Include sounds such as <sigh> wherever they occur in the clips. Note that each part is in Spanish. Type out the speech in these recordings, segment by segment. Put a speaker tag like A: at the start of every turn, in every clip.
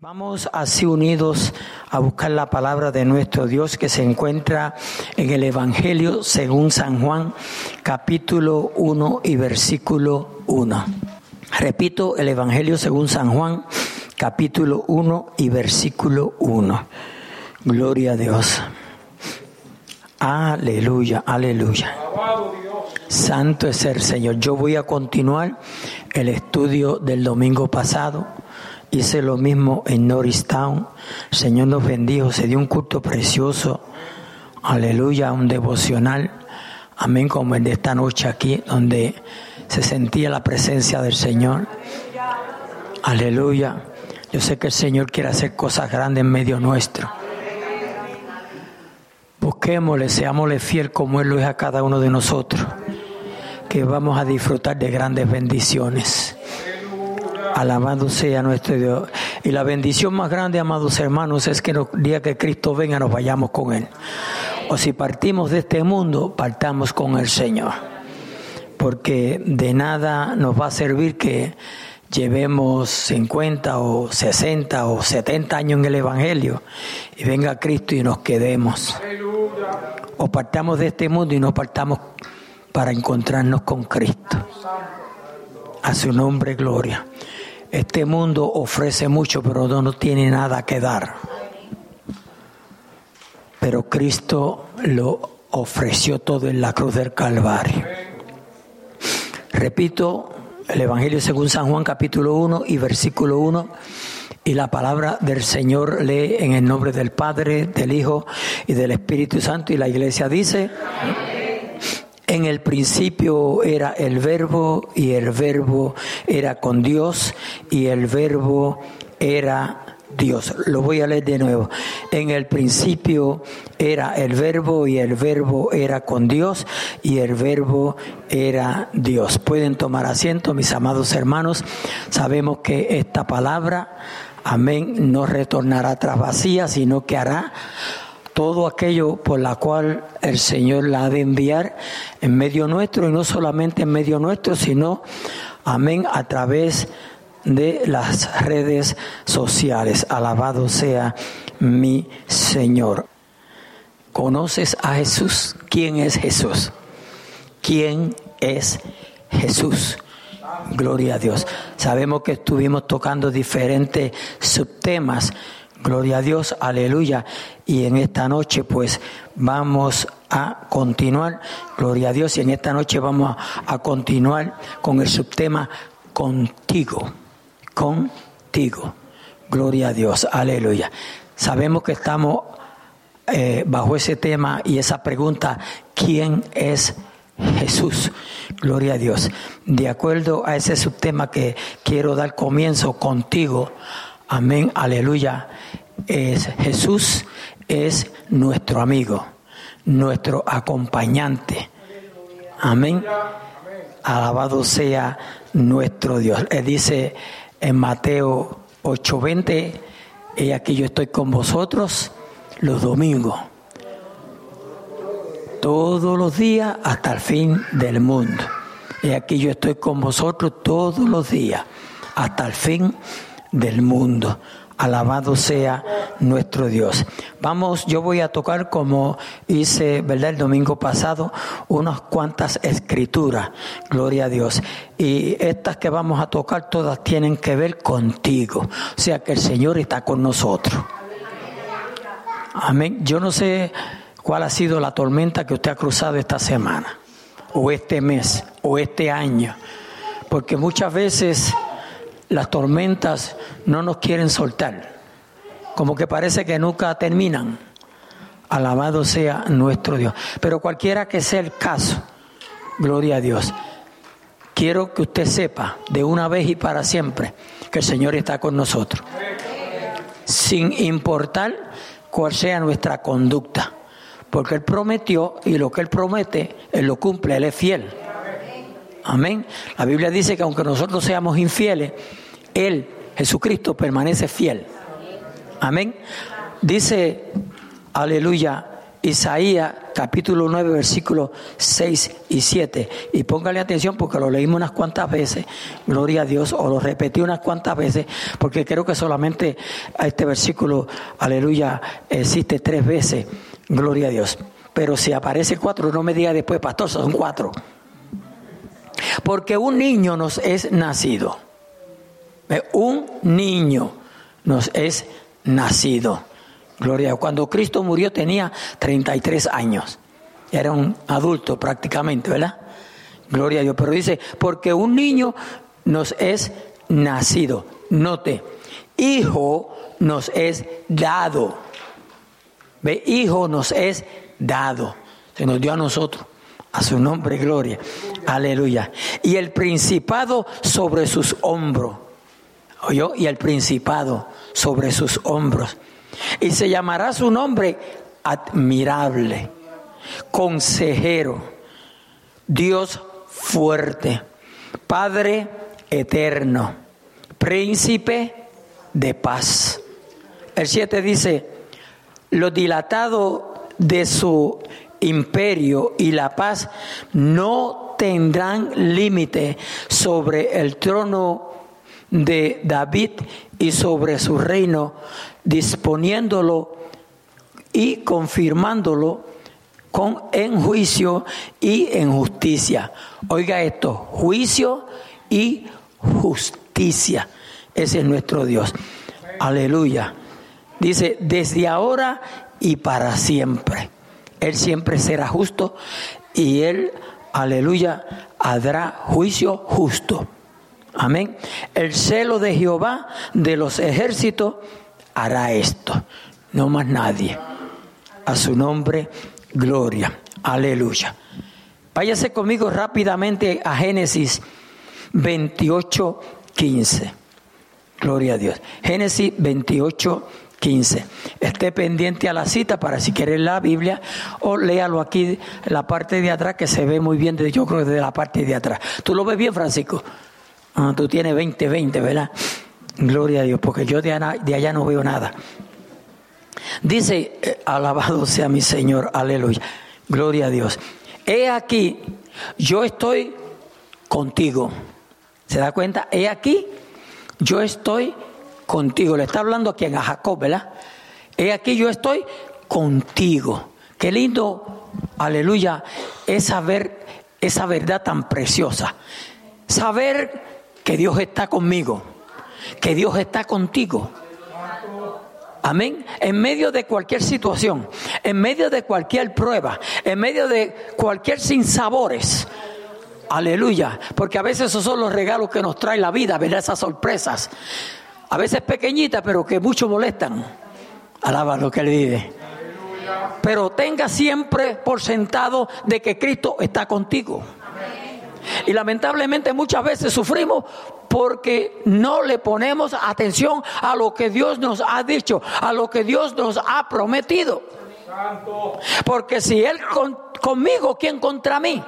A: Vamos así unidos a buscar la palabra de nuestro Dios que se encuentra en el Evangelio según San Juan, capítulo 1 y versículo 1. Repito, el Evangelio según San Juan, capítulo 1 y versículo 1. Gloria a Dios. Aleluya, aleluya. Santo es el Señor. Yo voy a continuar el estudio del domingo pasado Hice lo mismo en Norristown. Señor nos bendijo. Se dio un culto precioso. Aleluya, un devocional. Amén, como el de esta noche aquí, donde se sentía la presencia del Señor. Aleluya. Yo sé que el Señor quiere hacer cosas grandes en medio nuestro. Busquémosle, seámosle fiel como Él lo es a cada uno de nosotros, que vamos a disfrutar de grandes bendiciones. Alabado sea nuestro Dios. Y la bendición más grande, amados hermanos, es que el día que Cristo venga nos vayamos con Él. O si partimos de este mundo, partamos con el Señor. Porque de nada nos va a servir que llevemos 50 o 60 o 70 años en el Evangelio y venga Cristo y nos quedemos. O partamos de este mundo y nos partamos para encontrarnos con Cristo. A su nombre, gloria. Este mundo ofrece mucho, pero no tiene nada que dar. Pero Cristo lo ofreció todo en la cruz del Calvario. Repito, el Evangelio según San Juan capítulo 1 y versículo 1. Y la palabra del Señor lee en el nombre del Padre, del Hijo y del Espíritu Santo. Y la iglesia dice, en el principio era el verbo y el verbo era con Dios y el verbo era Dios. Lo voy a leer de nuevo. En el principio era el verbo y el verbo era con Dios y el verbo era Dios. Pueden tomar asiento, mis amados hermanos. Sabemos que esta palabra, amén, no retornará tras vacía, sino que hará todo aquello por la cual el Señor la ha de enviar en medio nuestro y no solamente en medio nuestro, sino, amén, a través de las redes sociales. Alabado sea mi Señor. ¿Conoces a Jesús? ¿Quién es Jesús? ¿Quién es Jesús? Gloria a Dios. Sabemos que estuvimos tocando diferentes subtemas Gloria a Dios, aleluya. Y en esta noche pues vamos a continuar, gloria a Dios, y en esta noche vamos a, continuar con el subtema contigo, contigo. Gloria a Dios, aleluya. Sabemos que estamos eh, bajo ese tema y esa pregunta, ¿quién es Jesús? Gloria a Dios. De acuerdo a ese subtema que quiero dar comienzo contigo, Amén, aleluya. Es, Jesús es nuestro amigo, nuestro acompañante. Amén. Alabado sea nuestro Dios. Él dice en Mateo 8:20, y aquí yo estoy con vosotros los domingos, todos los días hasta el fin del mundo. Y aquí yo estoy con vosotros todos los días hasta el fin del mundo. Alabado sea nuestro Dios. Vamos, yo voy a tocar como hice, ¿verdad? El domingo pasado, unas cuantas escrituras. Gloria a Dios. Y estas que vamos a tocar todas tienen que ver contigo. O sea que el Señor está con nosotros. Amén. Yo no sé cuál ha sido la tormenta que usted ha cruzado esta semana, o este mes, o este año. Porque muchas veces las tormentas no nos quieren soltar, como que parece que nunca terminan. Alabado sea nuestro Dios. Pero cualquiera que sea el caso, gloria a Dios. Quiero que usted sepa de una vez y para siempre que el Señor está con nosotros. Sin importar cuál sea nuestra conducta. Porque Él prometió y lo que Él promete, Él lo cumple, Él es fiel. Amén. La Biblia dice que aunque nosotros seamos infieles, Él, Jesucristo, permanece fiel. Amén. Dice, aleluya, Isaías capítulo 9, versículos 6 y 7. Y póngale atención porque lo leímos unas cuantas veces, gloria a Dios, o lo repetí unas cuantas veces, porque creo que solamente a este versículo, aleluya, existe tres veces, gloria a Dios. Pero si aparece cuatro, no me diga después, pastor, son cuatro. Porque un niño nos es nacido. Un niño nos es nacido. Gloria. Cuando Cristo murió tenía 33 años. Era un adulto prácticamente, ¿verdad? Gloria a Dios. Pero dice, porque un niño nos es nacido. Note, hijo nos es dado. Ve, hijo nos es dado. Se nos dio a nosotros. A su nombre, gloria. Aleluya. Y el principado sobre sus hombros. ¿Oyó? Y el principado sobre sus hombros. Y se llamará su nombre admirable, consejero, Dios fuerte, Padre eterno, príncipe de paz. El 7 dice, lo dilatado de su imperio y la paz no tendrán límite sobre el trono de David y sobre su reino, disponiéndolo y confirmándolo con, en juicio y en justicia. Oiga esto, juicio y justicia. Ese es nuestro Dios. Aleluya. Dice, desde ahora y para siempre. Él siempre será justo y Él, aleluya, hará juicio justo. Amén. El celo de Jehová de los ejércitos hará esto. No más nadie. A su nombre, gloria. Aleluya. Váyase conmigo rápidamente a Génesis 28, 15. Gloria a Dios. Génesis 28, 15. Esté pendiente a la cita para si quiere la Biblia o léalo aquí la parte de atrás que se ve muy bien, yo creo desde la parte de atrás. ¿Tú lo ves bien, Francisco? Ah, tú tienes 20, 20, ¿verdad? Gloria a Dios, porque yo de allá, no veo nada. Dice, eh, alabado sea mi Señor, aleluya, gloria a Dios. He aquí, yo estoy contigo. ¿Se da cuenta? He aquí, yo estoy contigo. Le está hablando aquí a Jacob, ¿verdad? He aquí, yo estoy contigo. Qué lindo, aleluya, es saber esa verdad tan preciosa. Saber que Dios está conmigo, que Dios está contigo. Amén. En medio de cualquier situación, en medio de cualquier prueba, en medio de cualquier sinsabores. Aleluya. Porque a veces esos son los regalos que nos trae la vida, ver esas sorpresas. A veces pequeñitas, pero que mucho molestan. Alaba lo que él vive. Pero tenga siempre por sentado de que Cristo está contigo. Y lamentablemente muchas veces sufrimos porque no le ponemos atención a lo que Dios nos ha dicho, a lo que Dios nos ha prometido. Porque si Él conmigo, ¿quién contra mí?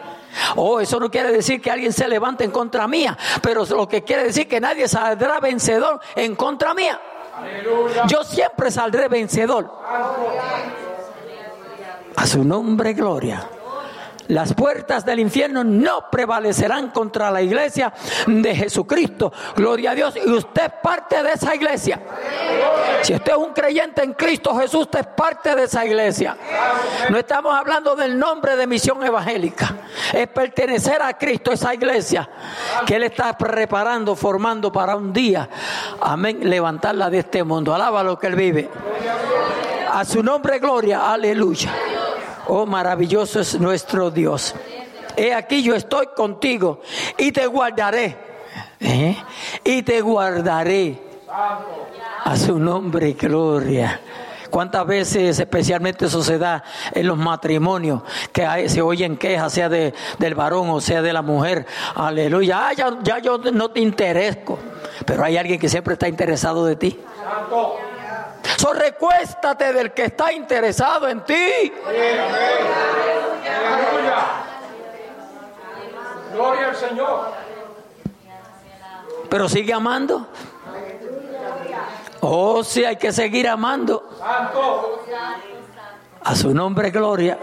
A: Oh, eso no quiere decir que alguien se levante en contra mía, pero lo que quiere decir que nadie saldrá vencedor en contra mía. Yo siempre saldré vencedor. A su nombre, gloria. Las puertas del infierno no prevalecerán contra la iglesia de Jesucristo. Gloria a Dios. Y usted es parte de esa iglesia. Si usted es un creyente en Cristo Jesús, usted es parte de esa iglesia. No estamos hablando del nombre de misión evangélica. Es pertenecer a Cristo, esa iglesia que Él está preparando, formando para un día. Amén. Levantarla de este mundo. Alaba lo que Él vive. A su nombre, gloria. Aleluya. Oh, maravilloso es nuestro Dios. He aquí yo estoy contigo y te guardaré. ¿eh? Y te guardaré. A su nombre, gloria. ¿Cuántas veces, especialmente eso se da en los matrimonios, que se oyen quejas, sea de, del varón o sea de la mujer? Aleluya. Ah, ya, ya yo no te interesco. Pero hay alguien que siempre está interesado de ti. Santo. So recuéstate del que está interesado en ti. Gloria al Señor. Pero sigue amando. Oh, sí, hay que seguir amando. A su nombre, gloria.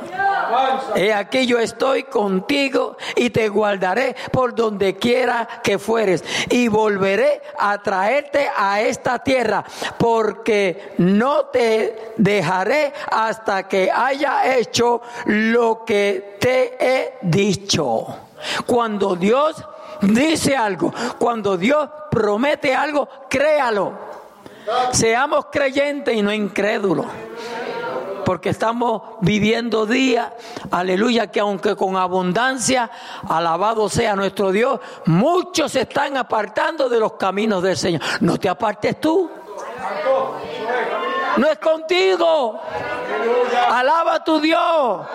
A: He aquí yo estoy contigo y te guardaré por donde quiera que fueres y volveré a traerte a esta tierra porque no te dejaré hasta que haya hecho lo que te he dicho. Cuando Dios dice algo, cuando Dios promete algo, créalo. Seamos creyentes y no incrédulos porque estamos viviendo días, aleluya, que aunque con abundancia, alabado sea nuestro Dios, muchos se están apartando de los caminos del Señor. No te apartes tú. No es contigo. Alaba a tu Dios.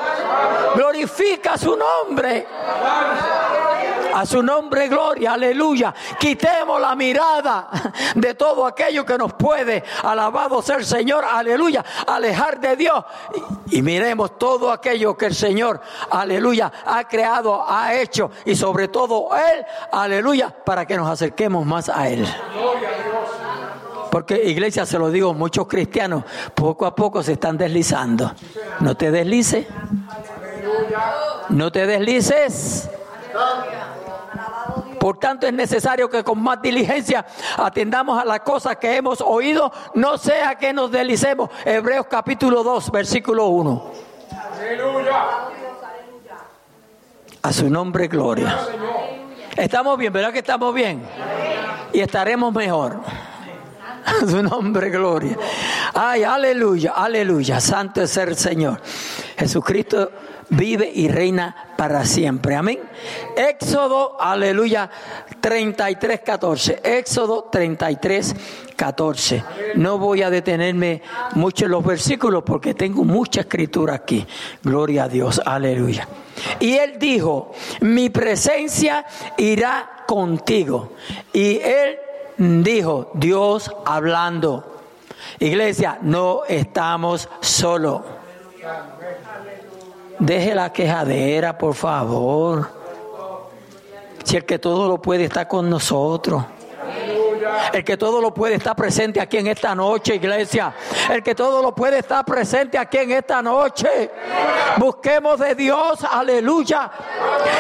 A: Glorifica su nombre. A su nombre, gloria, aleluya. Quitemos la mirada de todo aquello que nos puede, alabado sea el Señor, aleluya, alejar de Dios. Y, miremos todo aquello que el Señor, aleluya, ha creado, ha hecho y sobre todo Él, aleluya, para que nos acerquemos más a Él. Porque iglesia, se lo digo, muchos cristianos poco a poco se están deslizando. No te deslices. No te deslices. Por tanto, es necesario que con más diligencia atendamos a las cosas que hemos oído, no sea que nos deslicemos. Hebreos capítulo 2, versículo 1. A su nombre, gloria. Estamos bien, ¿verdad que estamos bien? Y estaremos mejor. <laughs> Su nombre, gloria. Ay, aleluya, aleluya. Santo es el Señor. Jesucristo vive y reina para siempre. Amén. Éxodo, aleluya, 33, 14. Éxodo 33, 14. No voy a detenerme mucho en los versículos porque tengo mucha escritura aquí. Gloria a Dios, aleluya. Y él dijo, mi presencia irá contigo. Y él dijo, Dios hablando. Iglesia, no estamos solos. Deje la quejadera, por favor. Si el que todo lo puede está con nosotros. El que todo lo puede está presente aquí en esta noche, iglesia. El que todo lo puede está presente aquí en esta noche. Busquemos de Dios, aleluya.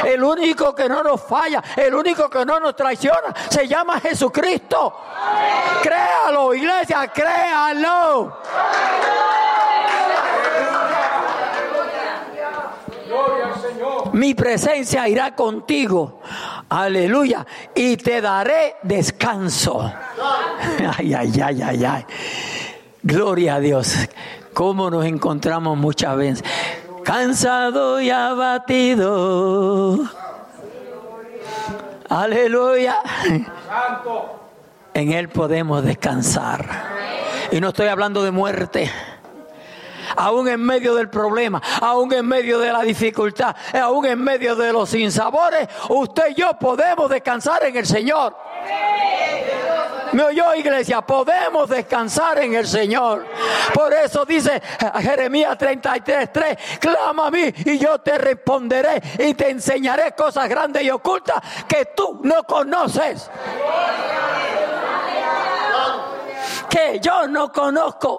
A: El único que no nos falla, el único que no nos traiciona, se llama Jesucristo. Créalo, iglesia, créalo. Mi presencia irá contigo. Aleluya. Y te daré descanso. Ay, ay, ay, ay, ay. Gloria a Dios. ¿Cómo nos encontramos muchas veces? Cansado y abatido. Aleluya. En Él podemos descansar. Y no estoy hablando de muerte aún en medio del problema, aún en medio de la dificultad, aún en medio de los sinsabores, usted y yo podemos descansar en el Señor. ¿Me oyó iglesia? Podemos descansar en el Señor. Por eso dice Jeremías 33, 3, clama a mí y yo te responderé y te enseñaré cosas grandes y ocultas que tú no conoces que yo no conozco.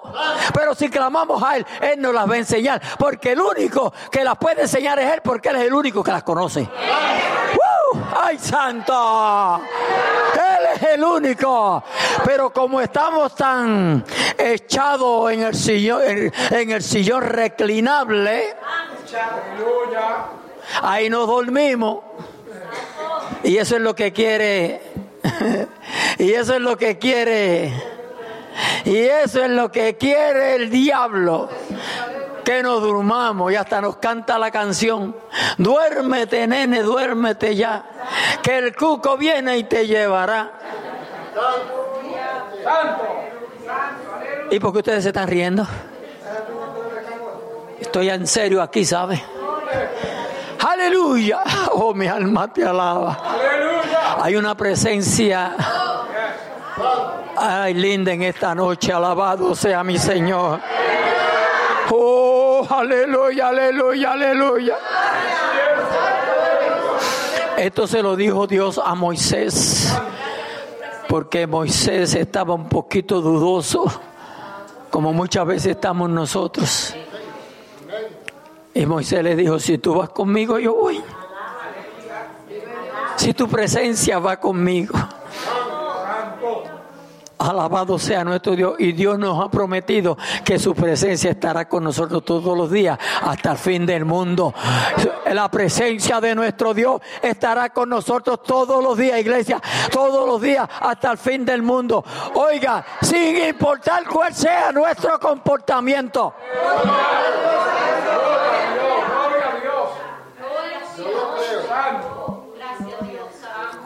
A: Pero si clamamos a Él, Él nos las va a enseñar. Porque el único que las puede enseñar es Él, porque Él es el único que las conoce. ¡Uh! ¡Ay, santo! Él es el único. Pero como estamos tan echados en el sillón, en el sillón reclinable, ahí nos dormimos. Y eso es lo que quiere. <laughs> y eso es lo que quiere y eso es lo que quiere el diablo. Que nos durmamos y hasta nos canta la canción. Duérmete, nene, duérmete ya. Que el cuco viene y te llevará. ¿Y por qué ustedes se están riendo? Estoy en serio aquí, ¿sabe? Aleluya. Oh, mi alma te alaba. Hay una presencia Ay, linda en esta noche, alabado sea mi Señor. Oh, aleluya, aleluya, aleluya. Esto se lo dijo Dios a Moisés, porque Moisés estaba un poquito dudoso, como muchas veces estamos nosotros. Y Moisés le dijo, si tú vas conmigo, yo voy. Si tu presencia va conmigo. Alabado sea nuestro Dios. Y Dios nos ha prometido que su presencia estará con nosotros todos los días hasta el fin del mundo. La presencia de nuestro Dios estará con nosotros todos los días, iglesia. Todos los días hasta el fin del mundo. Oiga, sin importar cuál sea nuestro comportamiento.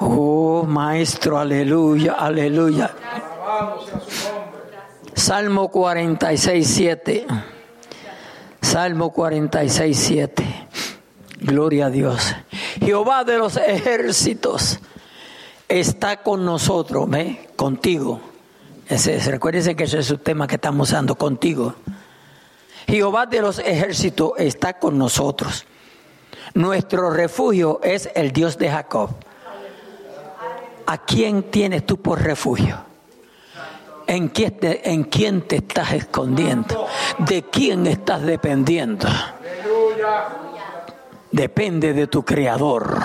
A: Oh, maestro, aleluya, aleluya. Salmo 46, 7. Salmo 46, 7. Gloria a Dios. Jehová de los ejércitos está con nosotros, ¿ve? Contigo. Ese, recuérdense que ese es el tema que estamos usando, contigo. Jehová de los ejércitos está con nosotros. Nuestro refugio es el Dios de Jacob. ¿A quién tienes tú por refugio? ¿En quién, te, ¿En quién te estás escondiendo? ¿De quién estás dependiendo? Depende de tu Creador.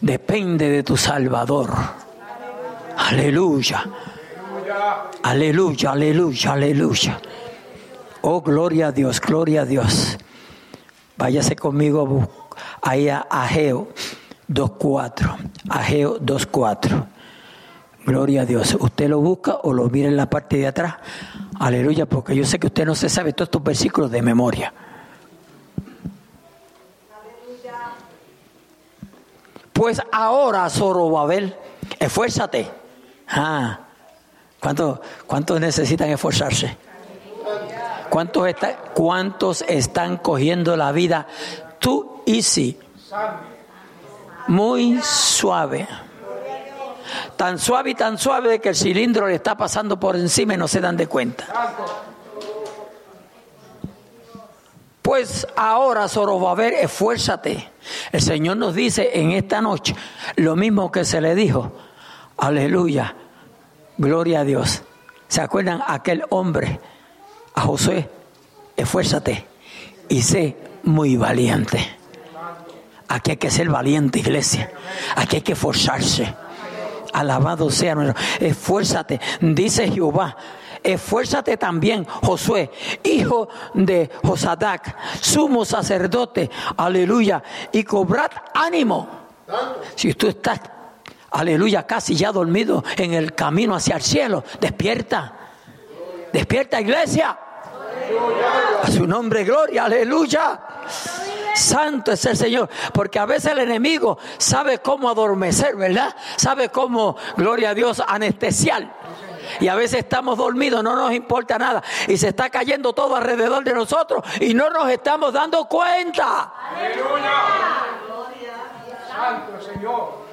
A: Depende de tu Salvador. Aleluya. Aleluya, aleluya, aleluya. Oh, gloria a Dios, gloria a Dios. Váyase conmigo ahí a Ageo 2.4. Ageo 2.4. Gloria a Dios. Usted lo busca o lo mira en la parte de atrás. Aleluya, porque yo sé que usted no se sabe todos estos versículos de memoria. Pues ahora, Zorobabel, esfuérzate. Ah, ¿cuántos, ¿Cuántos necesitan esforzarse? ¿Cuántos, está, ¿Cuántos están cogiendo la vida tú y sí? Muy suave. Tan suave y tan suave que el cilindro le está pasando por encima y no se dan de cuenta. Pues ahora, Zorobabel, esfuérzate. El Señor nos dice en esta noche lo mismo que se le dijo. Aleluya. Gloria a Dios. ¿Se acuerdan aquel hombre? A Josué, esfuérzate y sé muy valiente. Aquí hay que ser valiente, iglesia. Aquí hay que esforzarse. Alabado sea nuestro. Esfuérzate, dice Jehová. Esfuérzate también, Josué, hijo de Josadac, sumo sacerdote, aleluya, y cobrad ánimo. Si tú estás, aleluya, casi ya dormido en el camino hacia el cielo, despierta, despierta, iglesia. A su nombre, gloria, aleluya. Santo es el Señor, porque a veces el enemigo sabe cómo adormecer, ¿verdad? Sabe cómo, gloria a Dios, anestesiar. Y a veces estamos dormidos, no nos importa nada. Y se está cayendo todo alrededor de nosotros y no nos estamos dando cuenta. Aleluya. Santo Señor.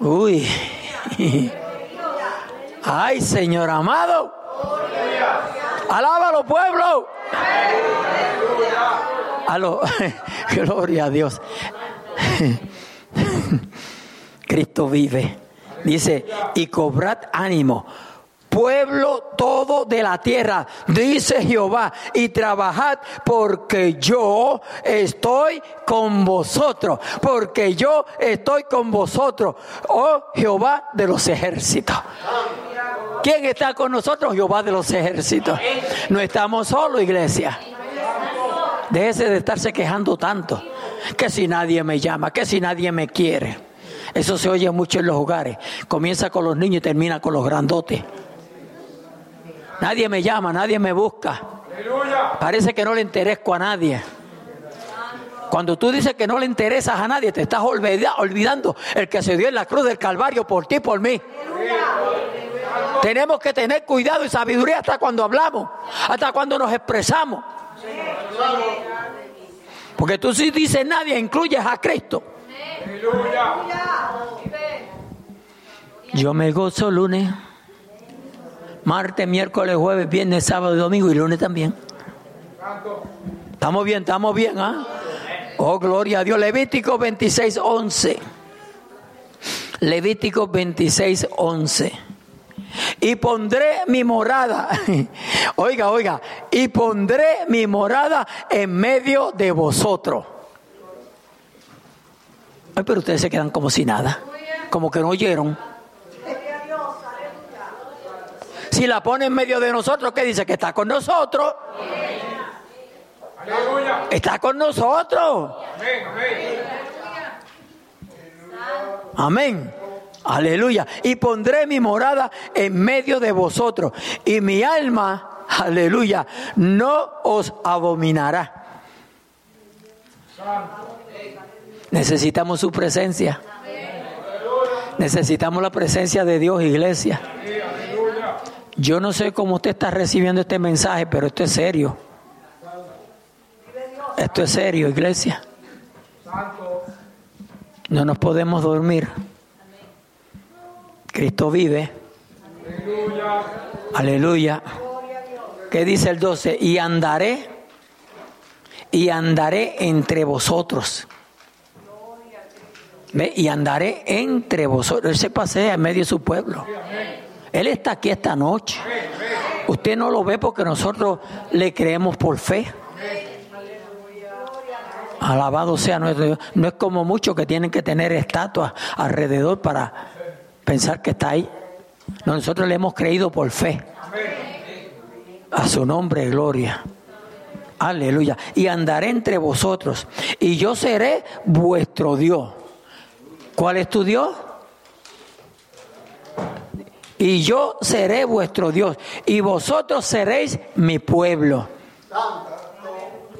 A: Uy. <laughs> Ay, Señor amado. Alábalo, pueblo. Aló. <laughs> Gloria a Dios. <laughs> Cristo vive. Dice, y cobrad ánimo, pueblo todo de la tierra, dice Jehová, y trabajad porque yo estoy con vosotros, porque yo estoy con vosotros, oh Jehová de los ejércitos. ¿Quién está con nosotros? Jehová de los ejércitos. No estamos solos, iglesia. Déjese de estarse quejando tanto. Que si nadie me llama, que si nadie me quiere. Eso se oye mucho en los hogares. Comienza con los niños y termina con los grandotes. Nadie me llama, nadie me busca. Parece que no le interesco a nadie. Cuando tú dices que no le interesas a nadie, te estás olvidando el que se dio en la cruz del Calvario por ti y por mí. Tenemos que tener cuidado y sabiduría hasta cuando hablamos, hasta cuando nos expresamos. Porque tú si dices nadie, incluyes a Cristo. Yo me gozo lunes, martes, miércoles, jueves, viernes, sábado y domingo y lunes también. Estamos bien, estamos bien, ¿ah? Oh, gloria a Dios. Levítico 26, 11. Levítico 26, 11. Y pondré mi morada, <laughs> oiga, oiga, y pondré mi morada en medio de vosotros. Ay, pero ustedes se quedan como si nada, como que no oyeron. Si la pone en medio de nosotros, ¿qué dice? Que está con nosotros. Está con nosotros. Amén. Aleluya. Y pondré mi morada en medio de vosotros. Y mi alma, aleluya, no os abominará. Necesitamos su presencia. Necesitamos la presencia de Dios, iglesia. Yo no sé cómo usted está recibiendo este mensaje, pero esto es serio. Esto es serio, iglesia. No nos podemos dormir. Cristo vive. Aleluya. ¿Qué dice el 12? Y andaré, y andaré entre vosotros. ¿Ve? Y andaré entre vosotros. Él se pasea en medio de su pueblo. Él está aquí esta noche. Usted no lo ve porque nosotros le creemos por fe. Alabado sea nuestro Dios. No es como muchos que tienen que tener estatuas alrededor para pensar que está ahí. Nosotros le hemos creído por fe. A su nombre, gloria. Aleluya. Y andaré entre vosotros. Y yo seré vuestro Dios. ¿Cuál es tu Dios? Y yo seré vuestro Dios. Y vosotros seréis mi pueblo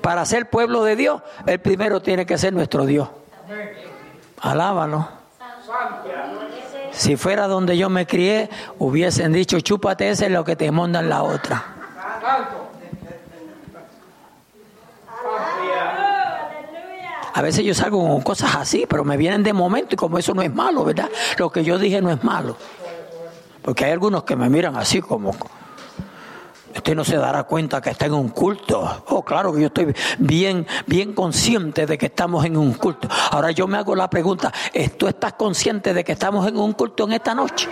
A: para ser pueblo de Dios, el primero tiene que ser nuestro Dios. Alábalo. Si fuera donde yo me crié, hubiesen dicho, chúpate ese es lo que te mandan la otra. A veces yo salgo con cosas así, pero me vienen de momento y como eso no es malo, ¿verdad? Lo que yo dije no es malo. Porque hay algunos que me miran así como, Usted no se dará cuenta que está en un culto. Oh, claro que yo estoy bien, bien consciente de que estamos en un culto. Ahora yo me hago la pregunta, ¿tú estás consciente de que estamos en un culto en esta noche?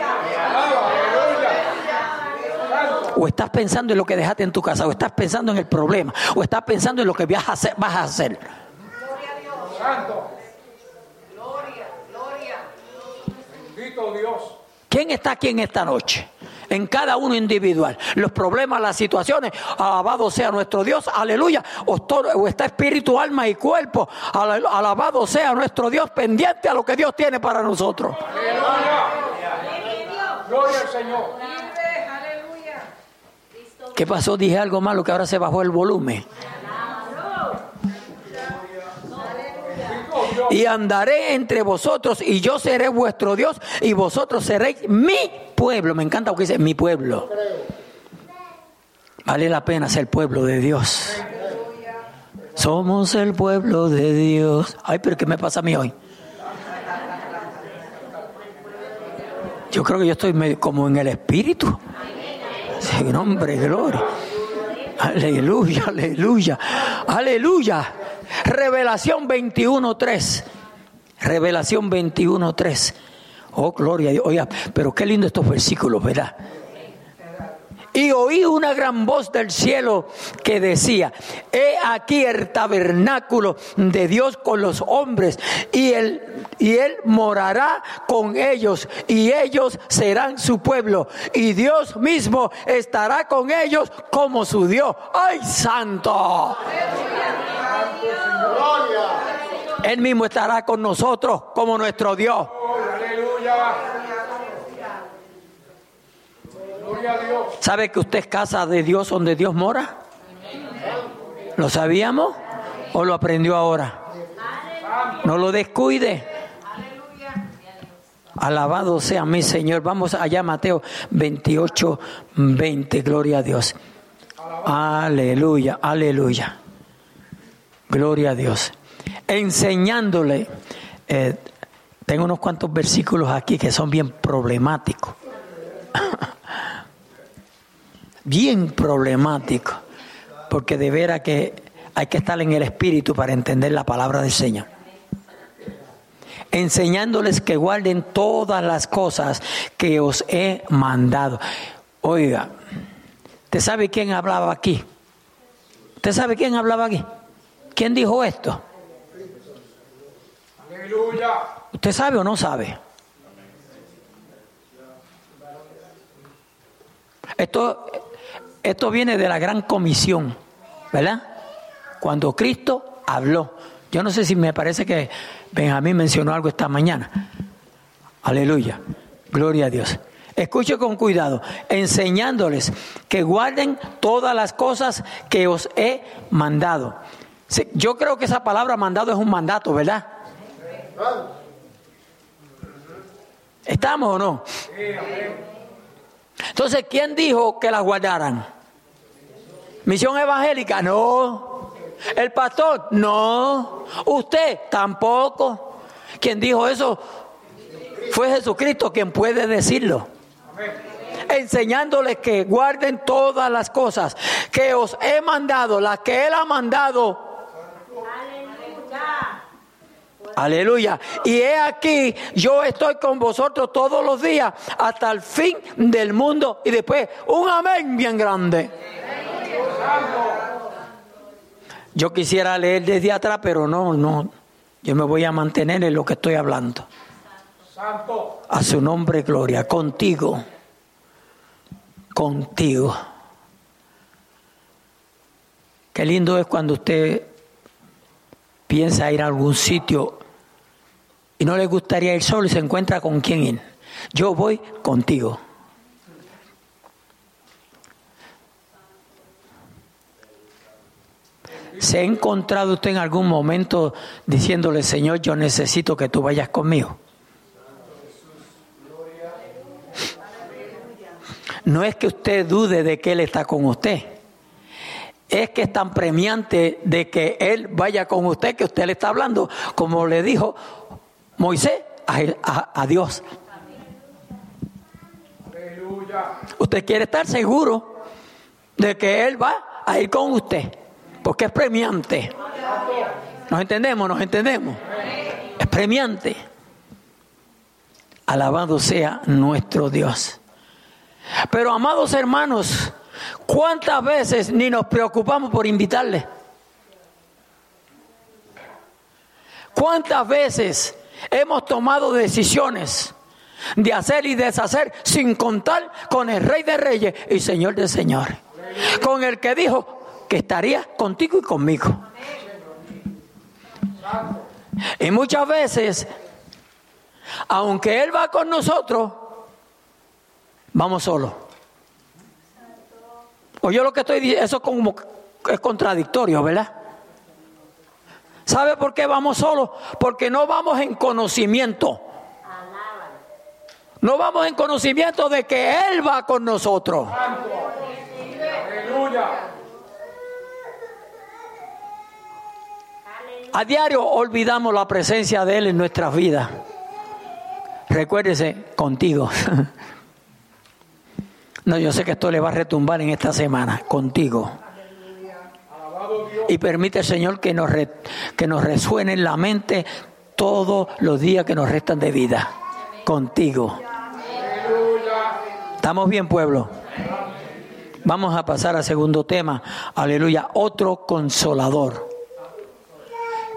A: O estás pensando en lo que dejaste en tu casa, o estás pensando en el problema, o estás pensando en lo que vas a hacer. Vas a hacer. Gloria a Dios. Santo. Gloria, gloria. Bendito Dios. ¿Quién está aquí en esta noche? En cada uno individual. Los problemas, las situaciones, alabado sea nuestro Dios, aleluya. O, está espíritu, alma y cuerpo, alabado sea nuestro Dios, pendiente a lo que Dios tiene para nosotros. Aleluya. Gloria al Señor. ¿Qué pasó? Dije algo malo que ahora se bajó el volumen. Y andaré entre vosotros y yo seré vuestro Dios y vosotros seréis mi pueblo. Me encanta lo que dice mi pueblo. Vale la pena ser pueblo de Dios. Somos el pueblo de Dios. Ay, pero ¿qué me pasa a mí hoy? Yo creo que yo estoy como en el espíritu. Sí, nombre, gloria. Aleluya, aleluya, aleluya. Revelación 21.3. Revelación 21.3. Oh, gloria. Oiga, pero qué lindo estos versículos, ¿verdad? Y oí una gran voz del cielo que decía, he aquí el tabernáculo de Dios con los hombres y él, y él morará con ellos y ellos serán su pueblo y Dios mismo estará con ellos como su Dios. ¡Ay, santo! Él mismo estará con nosotros como nuestro Dios. ¿Sabe que usted es casa de Dios donde Dios mora? ¿Lo sabíamos o lo aprendió ahora? No lo descuide. Alabado sea mi Señor. Vamos allá, Mateo 28, 20. Gloria a Dios. Aleluya, aleluya. Gloria a Dios. Enseñándole. Eh, tengo unos cuantos versículos aquí que son bien problemáticos. Bien problemáticos. Porque de veras que hay que estar en el espíritu para entender la palabra del Señor. enseñándoles que guarden todas las cosas que os he mandado. Oiga, ¿usted sabe quién hablaba aquí? ¿Usted sabe quién hablaba aquí? ¿Quién dijo esto? ¿Usted sabe o no sabe? Esto, esto viene de la gran comisión, ¿verdad? Cuando Cristo habló. Yo no sé si me parece que Benjamín mencionó algo esta mañana. Aleluya. Gloria a Dios. Escuche con cuidado, enseñándoles que guarden todas las cosas que os he mandado. Yo creo que esa palabra mandado es un mandato, ¿verdad? ¿Estamos o no? Entonces, ¿quién dijo que las guardaran? ¿Misión evangélica? No. ¿El pastor? No. ¿Usted? Tampoco. ¿Quién dijo eso? Fue Jesucristo quien puede decirlo. Enseñándoles que guarden todas las cosas que os he mandado, las que Él ha mandado. Aleluya. Y he aquí, yo estoy con vosotros todos los días hasta el fin del mundo. Y después, un amén bien grande. Yo quisiera leer desde atrás, pero no, no. Yo me voy a mantener en lo que estoy hablando. A su nombre, gloria. Contigo. Contigo. Qué lindo es cuando usted piensa ir a algún sitio y no le gustaría ir solo y se encuentra con quién ir. Yo voy contigo. ¿Se ha encontrado usted en algún momento diciéndole, Señor, yo necesito que tú vayas conmigo? No es que usted dude de que Él está con usted. Es que es tan premiante de que Él vaya con usted que usted le está hablando, como le dijo Moisés a, Dios. Usted quiere estar seguro de que Él va a ir con usted, porque es premiante. ¿Nos entendemos? ¿Nos entendemos? Es premiante. Alabado sea nuestro Dios. Pero amados hermanos, ¿cuántas veces ni nos preocupamos por invitarle? ¿Cuántas veces hemos tomado decisiones de hacer y deshacer sin contar con el Rey de Reyes y Señor de Señores? Con el que dijo que estaría contigo y conmigo. Y muchas veces, aunque Él va con nosotros, Vamos solo. O yo lo que estoy diciendo, eso como es contradictorio, ¿verdad? ¿Sabe por qué vamos solos? Porque no vamos en conocimiento. No vamos en conocimiento de que Él va con nosotros. A diario olvidamos la presencia de Él en nuestras vidas. Recuérdese contigo. <laughs> No, yo sé que esto le va a retumbar en esta semana contigo. Y permite, Señor, que nos, que nos resuene en la mente todos los días que nos restan de vida. Contigo. ¿Estamos bien, pueblo? Vamos a pasar al segundo tema. Aleluya. Otro consolador.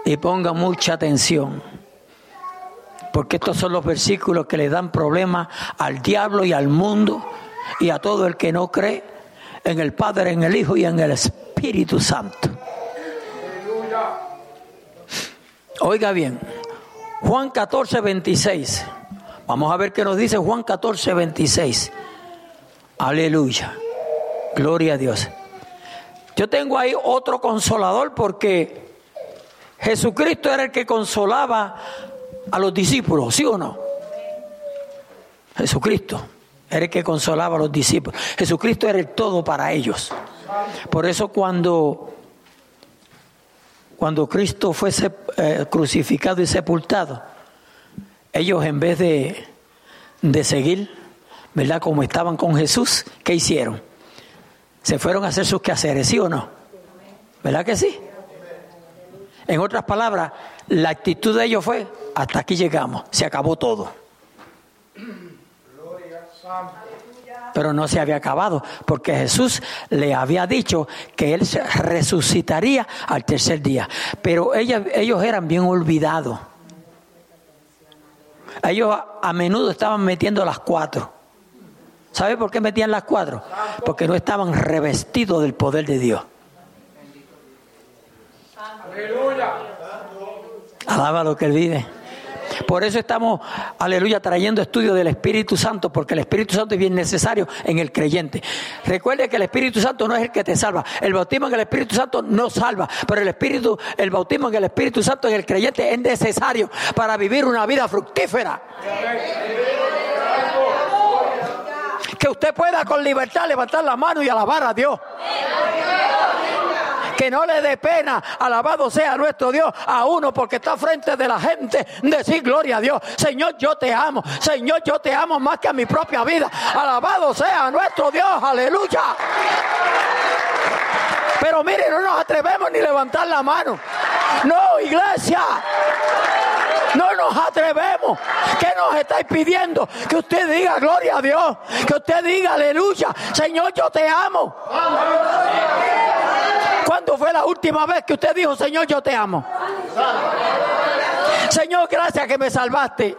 A: Y ponga mucha atención. Porque estos son los versículos que le dan problemas al diablo y al mundo y a todo el que no cree en el Padre, en el Hijo y en el Espíritu Santo. Oiga bien, Juan 14, 26. Vamos a ver qué nos dice Juan 14, 26. Aleluya. Gloria a Dios. Yo tengo ahí otro consolador porque Jesucristo era el que consolaba a los discípulos, ¿sí o no? Jesucristo. Era el que consolaba a los discípulos. Jesucristo era el todo para ellos. Por eso cuando, cuando Cristo fue eh, crucificado y sepultado, ellos en vez de, de seguir, ¿verdad? Como estaban con Jesús, ¿qué hicieron? Se fueron a hacer sus quehaceres, ¿sí o no? ¿Verdad que sí? En otras palabras, La actitud de ellos fue, hasta aquí llegamos, se acabó todo. Pero no se había acabado, porque Jesús le había dicho que Él resucitaría al tercer día. Pero ellos eran bien olvidados. Ellos a menudo estaban metiendo las cuatro. ¿Sabe por qué metían las cuatro? Porque no estaban revestidos del poder de Dios. Aleluya. Alaba lo que Él vive. Por eso estamos, aleluya, trayendo estudio del Espíritu Santo, porque el Espíritu Santo es bien necesario en el creyente. Recuerde que el Espíritu Santo no es el que te salva. El bautismo en el Espíritu Santo no salva, pero el Espíritu, el bautismo en el Espíritu Santo en el creyente es necesario para vivir una vida fructífera. Que usted pueda con libertad levantar la mano y alabar a Dios que no le dé pena, alabado sea nuestro Dios, a uno porque está frente de la gente, decir gloria a Dios, Señor, yo te amo, Señor, yo te amo más que a mi propia vida, alabado sea nuestro Dios, aleluya. Pero mire, no nos atrevemos ni levantar la mano. No, iglesia. No nos atrevemos. ¿Qué nos estáis pidiendo? Que usted diga gloria a Dios. Que usted diga aleluya. Señor, yo te amo. ¿Cuándo fue la última vez que usted dijo, Señor, yo te amo? Señor, gracias que me salvaste.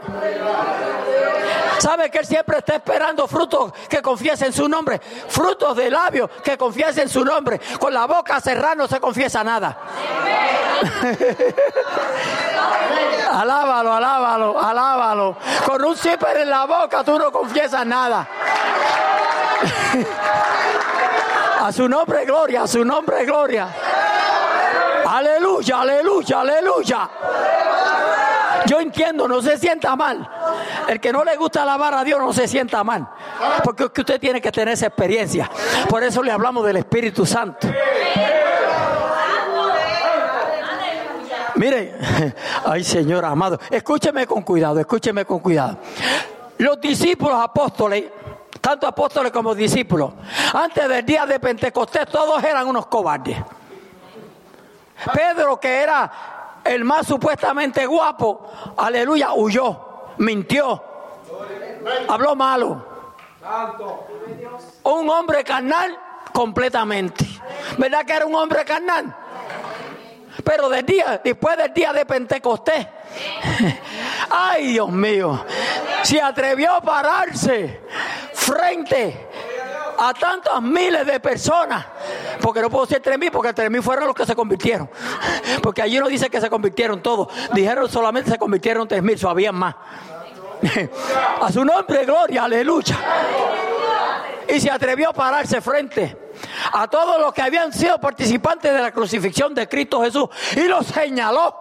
A: ¿Sabe que Él siempre está esperando frutos que confiesen su nombre? Frutos de labios que confiesen su nombre. Con la boca cerrada no se confiesa nada. <laughs> alábalo, alábalo, alábalo. Con un zipper en la boca tú no confiesas nada. <laughs> A su nombre gloria, a su nombre gloria. Aleluya, aleluya, aleluya. Yo entiendo, no se sienta mal. El que no le gusta alabar a Dios no se sienta mal. Porque es que usted tiene que tener esa experiencia. Por eso le hablamos del Espíritu Santo. Mire, <laughs> ay Señor amado, escúcheme con cuidado, escúcheme con cuidado. Los discípulos apóstoles tanto apóstoles como discípulos. Antes del día de Pentecostés todos eran unos cobardes. Pedro, que era el más supuestamente guapo, aleluya, huyó, mintió, habló malo. Un hombre carnal completamente. ¿Verdad que era un hombre carnal? Pero día, después del día de Pentecostés, <laughs> ay Dios mío, se atrevió a pararse frente a tantas miles de personas. Porque no puedo decir tres mil, porque tres mil fueron los que se convirtieron. Porque allí no dice que se convirtieron todos. Dijeron solamente se convirtieron tres mil, habían más. <laughs> A su nombre, gloria, aleluya. Y se atrevió a pararse frente a todos los que habían sido participantes de la crucifixión de Cristo Jesús. Y los señaló,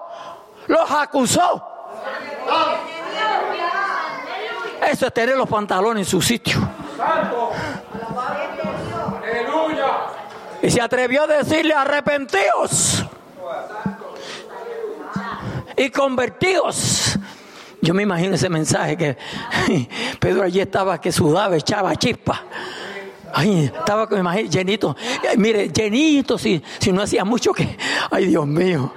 A: los acusó. Eso es tener los pantalones en su sitio. Y se atrevió a decirle arrepentidos y convertidos. Yo me imagino ese mensaje que Pedro allí estaba que sudaba, echaba chispa. Ay, estaba, imagino, llenito. Mire, llenito, si, si no hacía mucho que. Ay, Dios mío.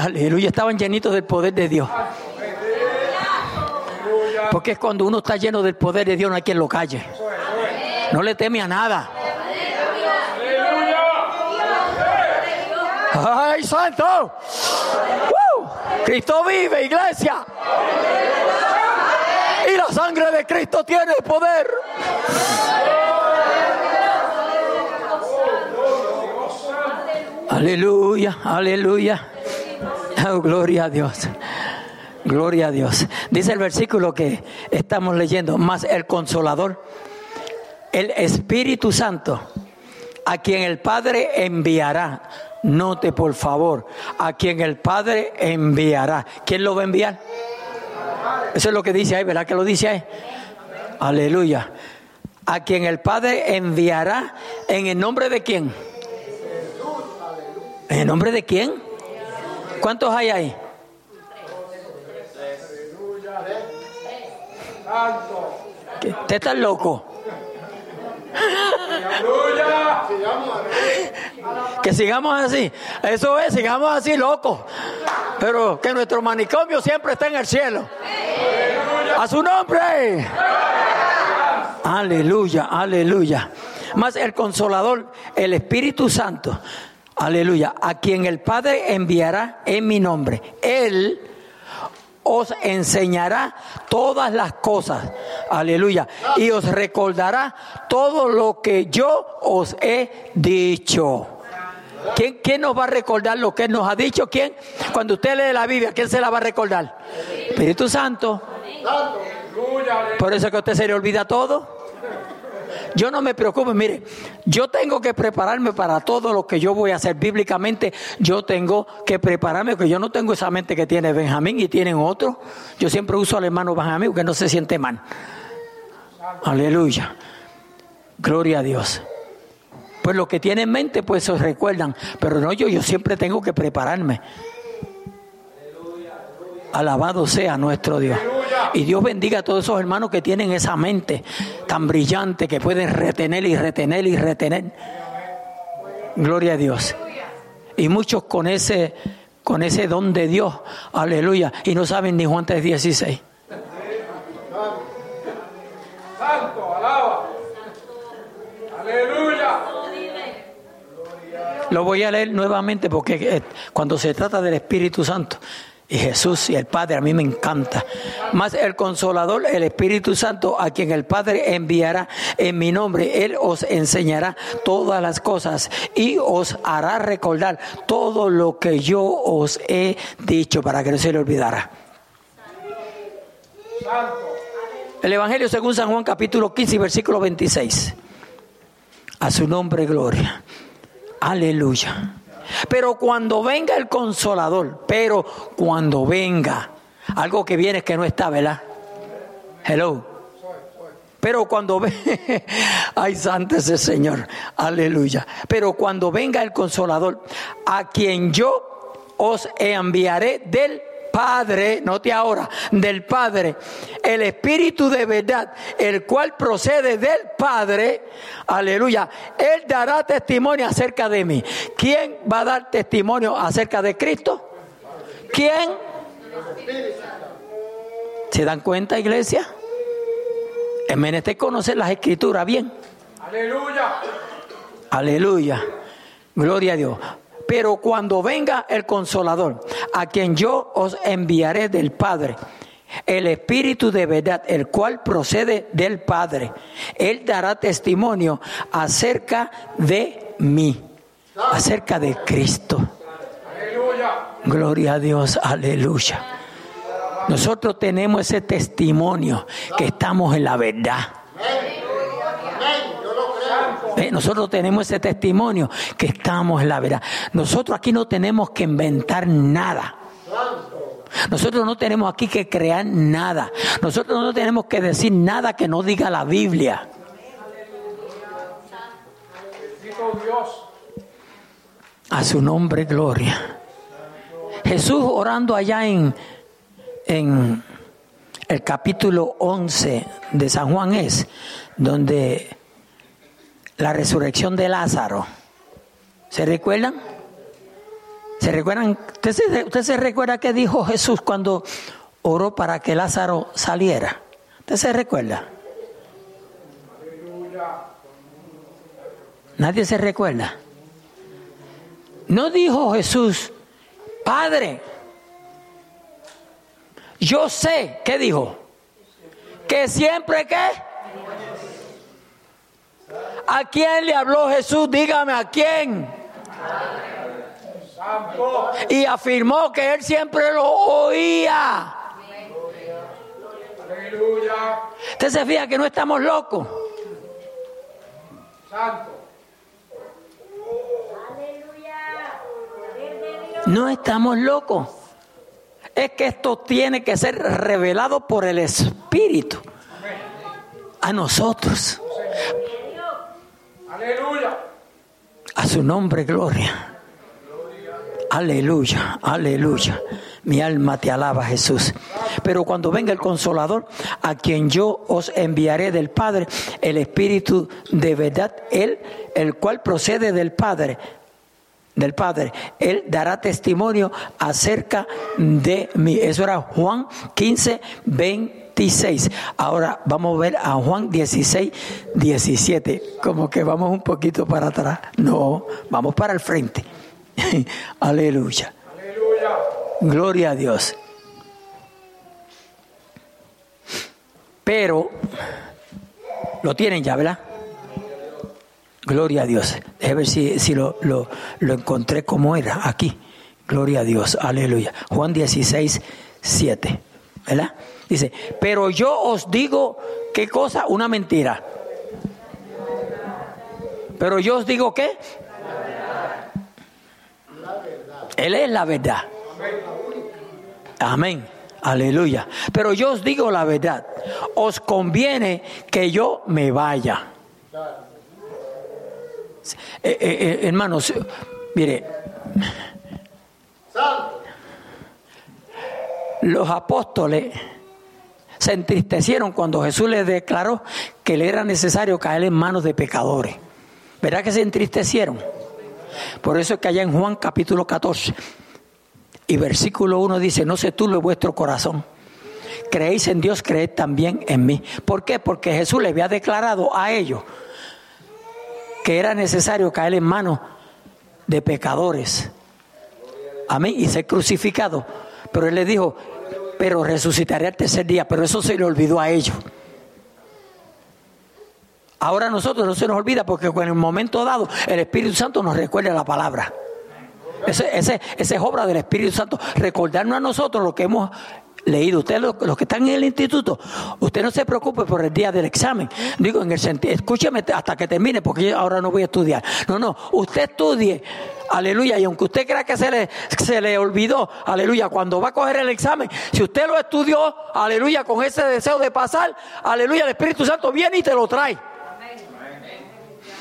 A: Aleluya, estaban llenitos del poder de Dios. Porque es cuando uno está lleno del poder de Dios, no hay quien lo calle. No le teme a nada. ¡Ay, santo! Cristo vive, iglesia. Y la sangre de Cristo tiene poder. Aleluya, aleluya. Oh, gloria a Dios. Gloria a Dios. Dice el versículo que estamos leyendo, más el consolador, el Espíritu Santo, a quien el Padre enviará. Note por favor, a quien el Padre enviará. ¿Quién lo va a enviar? Eso es lo que dice ahí, ¿verdad que lo dice ahí? Aleluya. A quien el Padre enviará en el nombre de quién? ¿En el nombre de quién? ¿Cuántos hay ahí? ¿Usted está loco? Que sigamos así. Eso es, sigamos así, loco. Pero que nuestro manicomio siempre está en el cielo. A su nombre. Aleluya, aleluya. Más el consolador, el Espíritu Santo. Aleluya. A quien el Padre enviará en mi nombre. Él os enseñará todas las cosas. Aleluya. Y os recordará todo lo que yo os he dicho. ¿Quién, ¿Quién, nos va a recordar lo que Él nos ha dicho? ¿Quién? Cuando usted lee la Biblia, ¿quién se la va a recordar? Espíritu Santo. Por eso que a usted se le olvida todo. Yo no me preocupo, mire, yo tengo que prepararme para todo lo que yo voy a hacer bíblicamente. Yo tengo que prepararme, porque yo no tengo esa mente que tiene Benjamín y tienen otros. Yo siempre uso al hermano Benjamín porque no se siente mal. Aleluya. Gloria a Dios. Pues lo que tienen en mente, pues se recuerdan. Pero no yo, yo siempre tengo que prepararme. Alabado sea nuestro Dios. Y Dios bendiga a todos esos hermanos que tienen esa mente tan brillante que pueden retener y retener y retener. Gloria a Dios. Y muchos con ese con ese don de Dios, aleluya, y no saben ni Juan 3:16.
B: Santo, alaba. Aleluya.
A: Lo voy a leer nuevamente porque eh, cuando se trata del Espíritu Santo, y Jesús y el Padre a mí me encanta. Más el consolador, el Espíritu Santo, a quien el Padre enviará en mi nombre, Él os enseñará todas las cosas y os hará recordar todo lo que yo os he dicho para que no se le olvidara. El Evangelio según San Juan capítulo 15 versículo 26. A su nombre gloria. Aleluya. Pero cuando venga el consolador, pero cuando venga, algo que viene es que no está, ¿verdad? Hello. Pero cuando ve, <laughs> ay santo ese Señor, aleluya. Pero cuando venga el consolador, a quien yo os enviaré del Padre, note ahora, del Padre, el Espíritu de verdad, el cual procede del Padre, aleluya, Él dará testimonio acerca de mí. ¿Quién va a dar testimonio acerca de Cristo? ¿Quién? ¿Se dan cuenta, iglesia? Es menester conocer las escrituras bien.
B: Aleluya.
A: Aleluya. Gloria a Dios. Pero cuando venga el consolador, a quien yo os enviaré del Padre, el Espíritu de verdad, el cual procede del Padre, Él dará testimonio acerca de mí, acerca de Cristo. Gloria a Dios, aleluya. Nosotros tenemos ese testimonio que estamos en la verdad. Nosotros tenemos ese testimonio que estamos en la verdad. Nosotros aquí no tenemos que inventar nada. Nosotros no tenemos aquí que crear nada. Nosotros no tenemos que decir nada que no diga la Biblia. A su nombre, gloria. Jesús orando allá en, en el capítulo 11 de San Juan es, donde la resurrección de Lázaro. ¿Se recuerdan? ¿Se recuerdan? ¿Usted se, ¿Usted se recuerda qué dijo Jesús cuando oró para que Lázaro saliera? ¿Usted se recuerda? Nadie se recuerda. No dijo Jesús, Padre, yo sé, ¿qué dijo? Que siempre que ¿A quién le habló Jesús? Dígame a quién. Y afirmó que él siempre lo oía. Usted se fija que no estamos locos. No estamos locos. Es que esto tiene que ser revelado por el Espíritu a nosotros.
B: Aleluya.
A: A su nombre, gloria. Aleluya, aleluya. Mi alma te alaba, Jesús. Pero cuando venga el consolador, a quien yo os enviaré del Padre, el Espíritu de verdad, Él, el cual procede del Padre, del Padre. Él dará testimonio acerca de mí. Eso era Juan 15, 26. Ahora vamos a ver a Juan 16, 17. Como que vamos un poquito para atrás. No, vamos para el frente. <laughs> Aleluya.
B: Aleluya.
A: Gloria a Dios. Pero, lo tienen ya, ¿verdad? Gloria a Dios. Déjame ver si, si lo, lo, lo encontré como era aquí. Gloria a Dios. Aleluya. Juan 16, 7. ¿Verdad? Dice, pero yo os digo, ¿qué cosa? Una mentira. Pero yo os digo, ¿qué? Él es la verdad. Amén. Aleluya. Pero yo os digo la verdad. Os conviene que yo me vaya. Eh, eh, eh, hermanos, mire, los apóstoles se entristecieron cuando Jesús les declaró que le era necesario caer en manos de pecadores. ¿Verdad que se entristecieron? Por eso es que allá en Juan capítulo 14 y versículo 1 dice, no se turbe vuestro corazón. Creéis en Dios, creed también en mí. ¿Por qué? Porque Jesús le había declarado a ellos que era necesario caer en manos de pecadores. Amén. Y ser crucificado. Pero él le dijo, pero resucitaré al tercer día. Pero eso se le olvidó a ellos. Ahora a nosotros no se nos olvida porque en el momento dado el Espíritu Santo nos recuerda la palabra. Esa es obra del Espíritu Santo. Recordarnos a nosotros lo que hemos leído. Ustedes, los, los que están en el instituto, usted no se preocupe por el día del examen. Digo, en el sentido, escúcheme hasta que termine, porque yo ahora no voy a estudiar. No, no, usted estudie, aleluya, y aunque usted crea que se le, se le olvidó, aleluya, cuando va a coger el examen, si usted lo estudió, aleluya, con ese deseo de pasar, aleluya, el Espíritu Santo viene y te lo trae.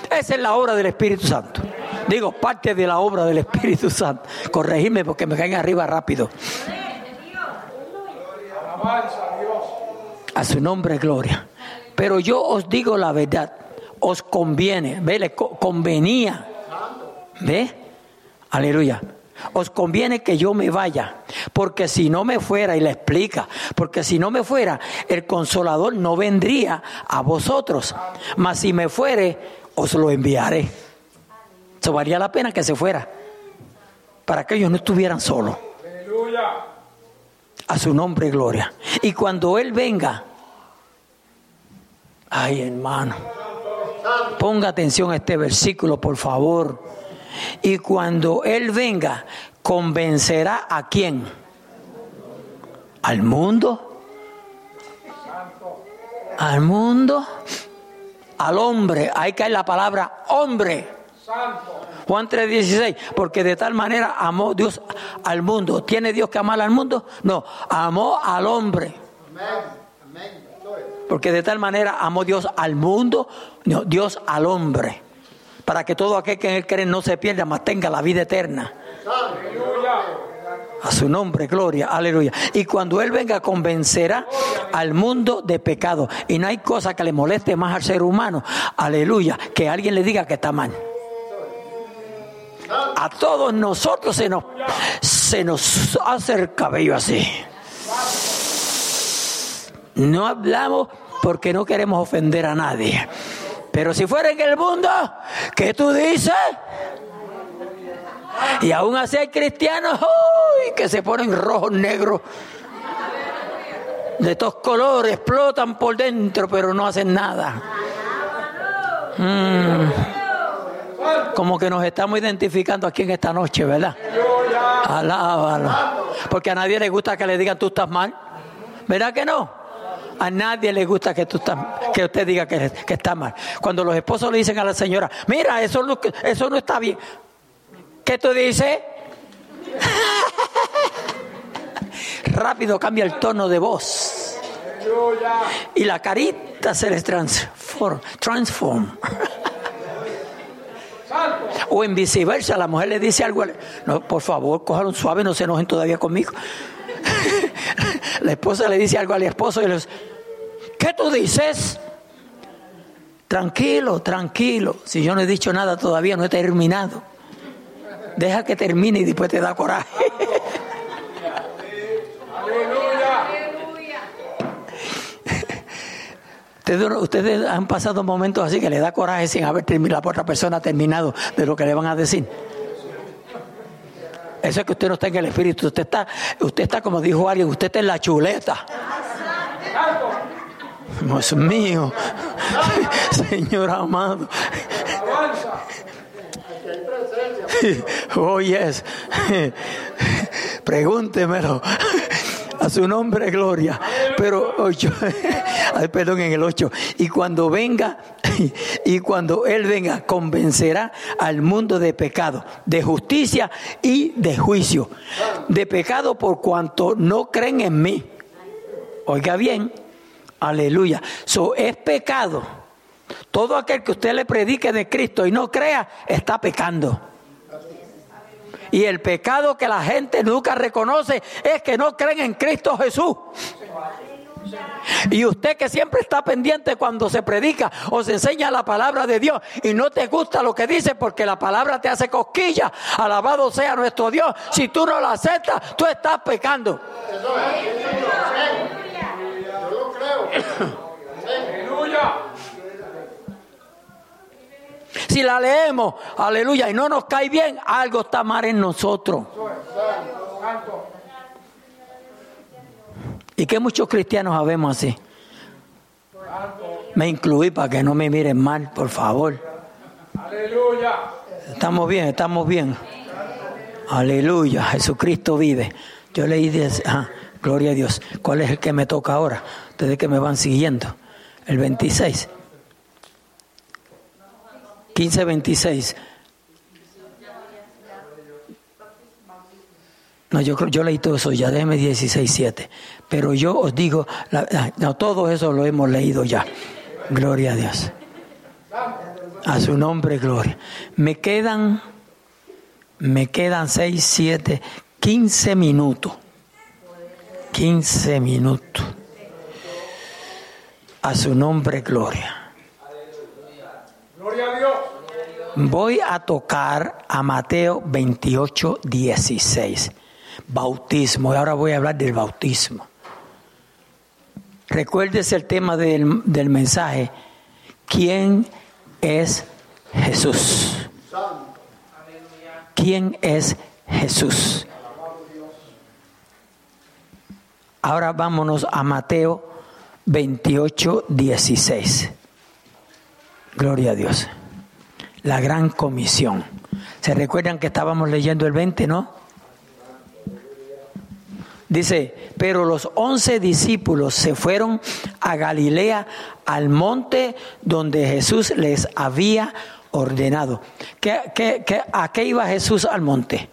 A: Esa es la obra del Espíritu Santo. Digo, parte de la obra del Espíritu Santo. Corregirme porque me caen arriba rápido.
B: A
A: su nombre, gloria. Pero yo os digo la verdad. Os conviene. ¿Ve? Le co- convenía. ¿Ve? Aleluya. Os conviene que yo me vaya, porque si no me fuera, y le explica, porque si no me fuera, el consolador no vendría a vosotros, mas si me fuere, os lo enviaré. Eso valía la pena que se fuera, para que ellos no estuvieran solos.
B: Aleluya.
A: A su nombre, gloria. Y cuando Él venga, ay hermano, ponga atención a este versículo, por favor. Y cuando Él venga, convencerá a quién? Al mundo. Al mundo. Al hombre. Ahí cae la palabra hombre.
B: Santo.
A: Juan 3:16, porque de tal manera amó Dios al mundo. ¿Tiene Dios que amar al mundo? No, amó al hombre. Porque de tal manera amó Dios al mundo, Dios al hombre. Para que todo aquel que en él cree no se pierda, mas tenga la vida eterna. A su nombre, gloria, aleluya. Y cuando Él venga, convencerá al mundo de pecado. Y no hay cosa que le moleste más al ser humano, aleluya, que alguien le diga que está mal. A todos nosotros se nos, se nos hace el cabello así. No hablamos porque no queremos ofender a nadie. Pero si fuera en el mundo, ¿qué tú dices? Y aún así hay cristianos ¡uy! que se ponen rojos, negros, de estos colores, explotan por dentro, pero no hacen nada. Mm. Como que nos estamos identificando aquí en esta noche, ¿verdad? Alábalo. Porque a nadie le gusta que le digan tú estás mal. ¿Verdad que no? A nadie le gusta que, tú estás, que usted diga que, que está mal. Cuando los esposos le dicen a la señora, mira, eso eso no está bien. ¿Qué tú dices? <laughs> Rápido cambia el tono de voz. Y la carita se les transforma. transform. <laughs> O en viceversa, la mujer le dice algo, no, por favor, cójalo suave, no se enojen todavía conmigo. <laughs> la esposa le dice algo al esposo y le dice, ¿qué tú dices? Tranquilo, tranquilo, si yo no he dicho nada todavía, no he terminado. Deja que termine y después te da coraje. <laughs>
B: Aleluya.
A: Ustedes, han pasado momentos así que le da coraje sin haber terminado, la otra persona terminado de lo que le van a decir. Eso es que usted no está en el espíritu, usted está, usted está como dijo alguien, usted está en la chuleta. Dios mío, <laughs> Señor amado. <laughs> Oh, yes. <laughs> Pregúntemelo. A su nombre, gloria. Pero ocho, ay, perdón, en el 8. Y cuando venga, <laughs> y cuando Él venga, convencerá al mundo de pecado, de justicia y de juicio. De pecado por cuanto no creen en mí. Oiga bien, aleluya. So, es pecado. Todo aquel que usted le predique de Cristo y no crea, está pecando. Y el pecado que la gente nunca reconoce es que no creen en Cristo Jesús. Y usted que siempre está pendiente cuando se predica o se enseña la palabra de Dios y no te gusta lo que dice porque la palabra te hace cosquilla, alabado sea nuestro Dios. Si tú no la aceptas, tú estás pecando. Si la leemos, aleluya, y no nos cae bien, algo está mal en nosotros. Y que muchos cristianos sabemos así. Me incluí para que no me miren mal, por favor.
B: Aleluya.
A: Estamos bien, estamos bien. Aleluya, Jesucristo vive. Yo leí, dice, ah, gloria a Dios. ¿Cuál es el que me toca ahora? Ustedes que me van siguiendo. El 26. 15, 26. No, yo creo, yo leí todo eso ya, déjeme 16, 7. Pero yo os digo, la- ah, no, todo eso lo hemos leído ya. Gloria a Dios. A su nombre, gloria. Me quedan, me quedan 6, 7, 15 minutos. 15 minutos. A su nombre, gloria.
B: Gloria a Dios.
A: Voy a tocar a Mateo 28, 16. Bautismo. Y ahora voy a hablar del bautismo. Recuérdese el tema del, del mensaje. ¿Quién es Jesús? ¿Quién es Jesús? Ahora vámonos a Mateo 28, 16. Gloria a Dios. La gran comisión. ¿Se recuerdan que estábamos leyendo el 20, no? Dice, pero los once discípulos se fueron a Galilea, al monte donde Jesús les había ordenado. ¿Qué, qué- qué- a qué iba Jesús al monte?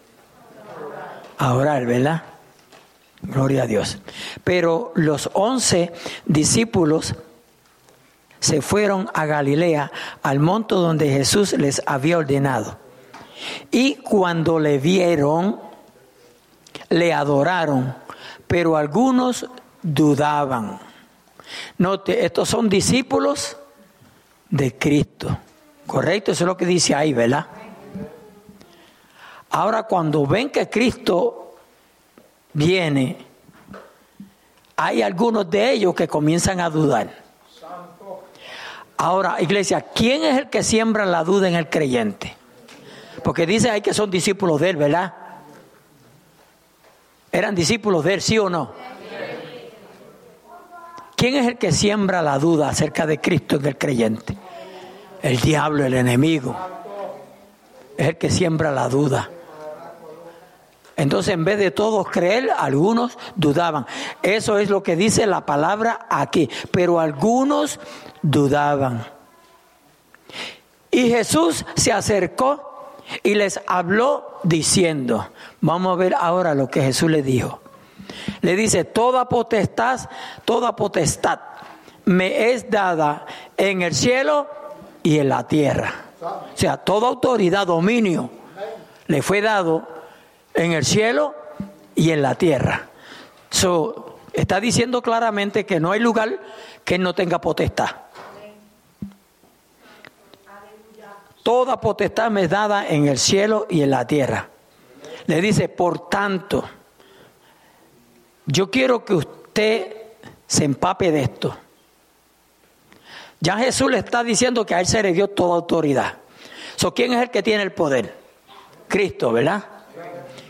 A: A orar, ¿verdad? Gloria a Dios. Pero los once discípulos se fueron a Galilea, al monte donde Jesús les había ordenado. Y cuando le vieron, le adoraron, pero algunos dudaban. Note, estos son discípulos de Cristo. Correcto, eso es lo que dice ahí, ¿verdad? Ahora cuando ven que Cristo viene, hay algunos de ellos que comienzan a dudar. Ahora, iglesia, ¿quién es el que siembra la duda en el creyente? Porque dice ahí que son discípulos de él, ¿verdad? ¿Eran discípulos de él, sí o no? ¿Quién es el que siembra la duda acerca de Cristo en el creyente? El diablo, el enemigo. Es el que siembra la duda. Entonces, en vez de todos creer, algunos dudaban. Eso es lo que dice la palabra aquí. Pero algunos dudaban. Y Jesús se acercó y les habló diciendo, vamos a ver ahora lo que Jesús le dijo. Le dice, toda potestad, toda potestad me es dada en el cielo y en la tierra. O sea, toda autoridad, dominio, le fue dado en el cielo y en la tierra. So, está diciendo claramente que no hay lugar que no tenga potestad. Toda potestad me es dada en el cielo y en la tierra. le dice, por tanto, yo quiero que usted se empape de esto. Ya Jesús le está diciendo que a él se le dio toda autoridad. So, ¿Quién es el que tiene el poder? Cristo, ¿verdad?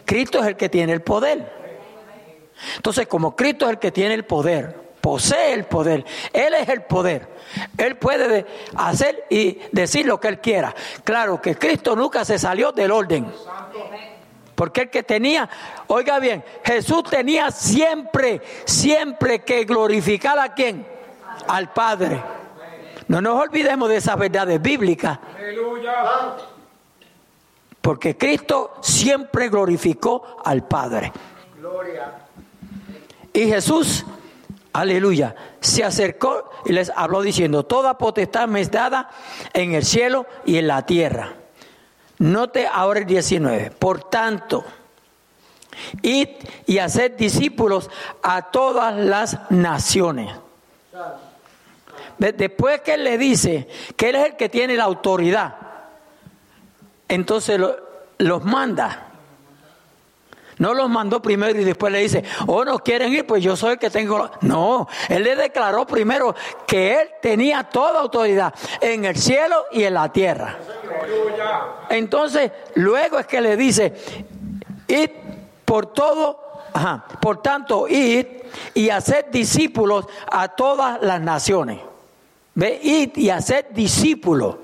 A: Cristo es el que tiene el poder. Entonces, como Cristo es el que tiene el poder, posee el poder, Él es el poder. Él puede hacer y decir lo que Él quiera. Claro que Cristo nunca se salió del orden. Porque el que tenía, oiga bien, Jesús tenía siempre, siempre que glorificar a quién? Al Padre. No nos olvidemos de esas verdades bíblicas. Porque Cristo siempre glorificó al Padre. Y Jesús, aleluya, se acercó y les habló diciendo, toda potestad me es dada en el cielo y en la tierra. Note ahora el 19. Por tanto, id y haced discípulos a todas las naciones. Después que él le dice que él es el que tiene la autoridad, entonces lo- los manda. No los mandó primero y después le dice, oh, no quieren ir, pues yo soy el que tengo. la-". No, él le declaró primero que él tenía toda autoridad en el cielo y en la tierra. Entonces, luego es que le dice, id por todo, ajá, por tanto, id y haced discípulos a todas las naciones. Ve, id y haced discípulos